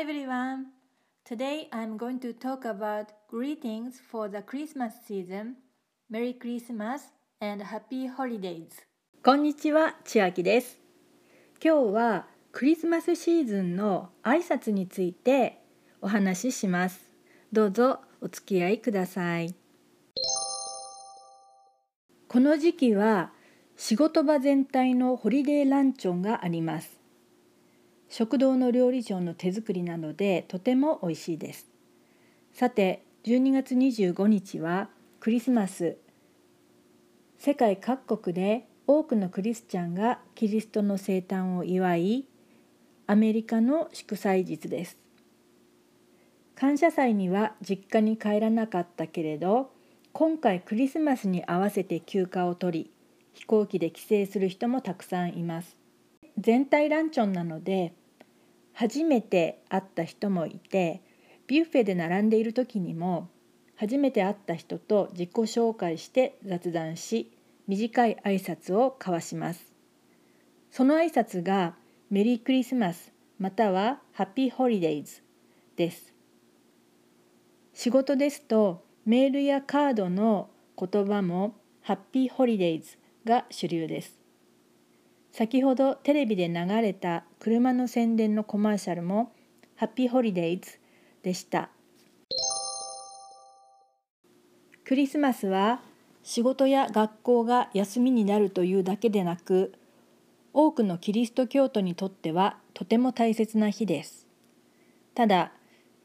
everyone. Today I'm going to talk about greetings for the Christmas season. Merry Christmas and Happy Holidays. こんにちは、千秋です。今日はクリスマスシーズンの挨拶についてお話しします。どうぞお付き合いください。この時期は仕事場全体のホリデーランチョンがあります。食堂の料理長の手作りなのでとても美味しいです。さて、12月25日はクリスマス。世界各国で多くのクリスチャンがキリストの生誕を祝い、アメリカの祝祭日です。感謝祭には実家に帰らなかったけれど、今回クリスマスに合わせて休暇を取り、飛行機で帰省する人もたくさんいます。全体ランチョンなので初めて会った人もいてビュッフェで並んでいる時にも初めて会った人と自己紹介して雑談し短い挨拶を交わします。その挨拶がメリークリスマスまたはハッピーホリデイズです。仕事ですとメールやカードの言葉もハッピーホリデイズが主流です。先ほどテレビで流れた車の宣伝のコマーシャルもハッピーホリデイズでした。クリスマスは仕事や学校が休みになるというだけでなく多くのキリスト教徒にとってはとても大切な日です。ただ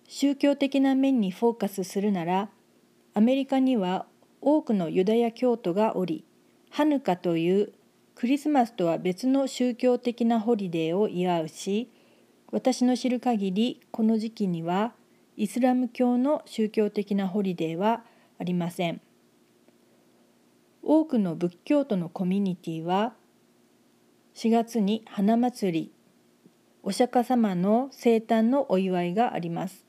宗教的な面にフォーカスするならアメリカには多くのユダヤ教徒がおりハヌカというクリスマスとは別の宗教的なホリデーを祝うし私の知る限りこの時期にはイスラム教の宗教的なホリデーはありません。多くの仏教徒のコミュニティは4月に花祭りお釈迦様の生誕のお祝いがあります。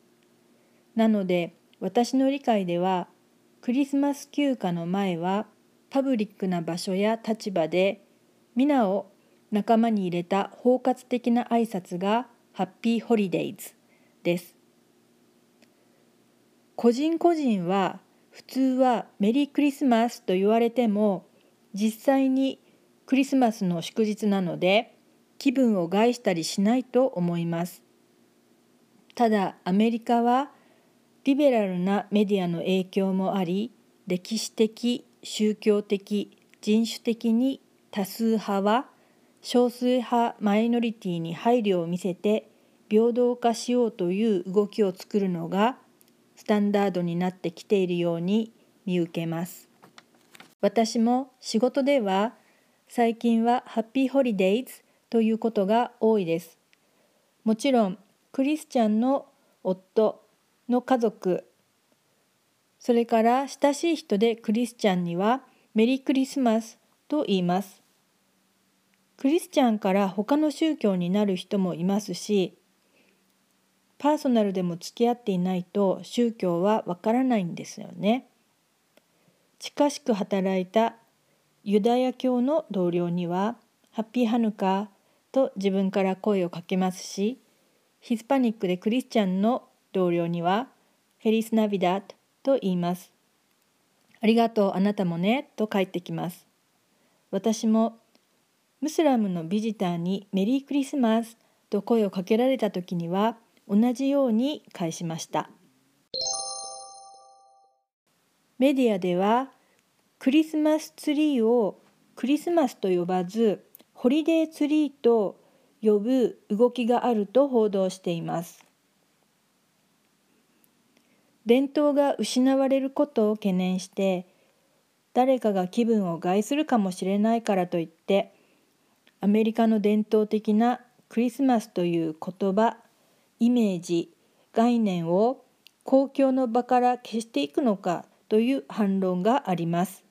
なので私の理解ではクリスマス休暇の前はパブリックな場所や立場で皆を仲間に入れた包括的な挨拶がハッピーホリデイズです。個人個人は普通はメリークリスマスと言われても実際にクリスマスの祝日なので気分を害したりしないと思います。ただアメリカはリベラルなメディアの影響もあり歴史的宗教的人種的に多数派は少数派マイノリティに配慮を見せて平等化しようという動きを作るのがスタンダードになってきているように見受けます。私も仕事では最近はハッピーホリデイズということが多いです。もちろんクリスチャンの夫の家族それから親しい人でクリスチャンにはメリークリスマスと言います。クリスチャンから他の宗教になる人もいますしパーソナルでも付き合っていないと宗教はわからないんですよね。近しく働いたユダヤ教の同僚には「ハッピーハヌカ」と自分から声をかけますしヒスパニックでクリスチャンの同僚には「フェリス・ナビダ」と言います。ありがとうあなたもねと帰ってきます。私もムスラムのビジターにメリークリスマスと声をかけられた時には同じように返しました。メディアではクリスマスツリーをクリスマスと呼ばずホリデーツリーと呼ぶ動きがあると報道しています。伝統が失われることを懸念して誰かが気分を害するかもしれないからといってアメリカの伝統的なクリスマスという言葉イメージ概念を公共の場から消していくのかという反論があります。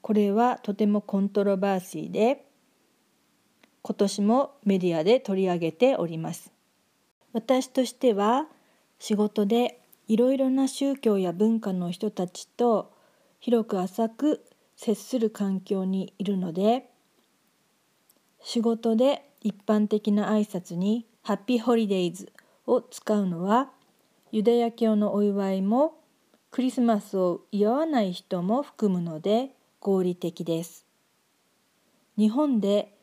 これはとてもコントロバーシーで今年もメディアで取り上げております。私としては仕事でいろいろな宗教や文化の人たちと広く浅く接する環境にいるので仕事で一般的な挨拶にハッピーホリデイズを使うのはユダヤ教のお祝いもクリスマスを祝わない人も含むので合理的です。日本で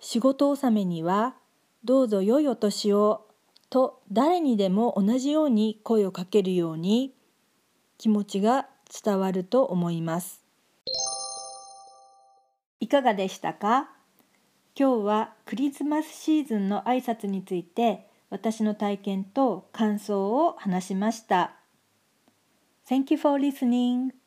仕事納めにはどうぞ良いお年をと誰にでも同じように声をかけるように気持ちが伝わると思います。いかがでしたか？今日はクリスマスシーズンの挨拶について私の体験と感想を話しました。Thank you for listening.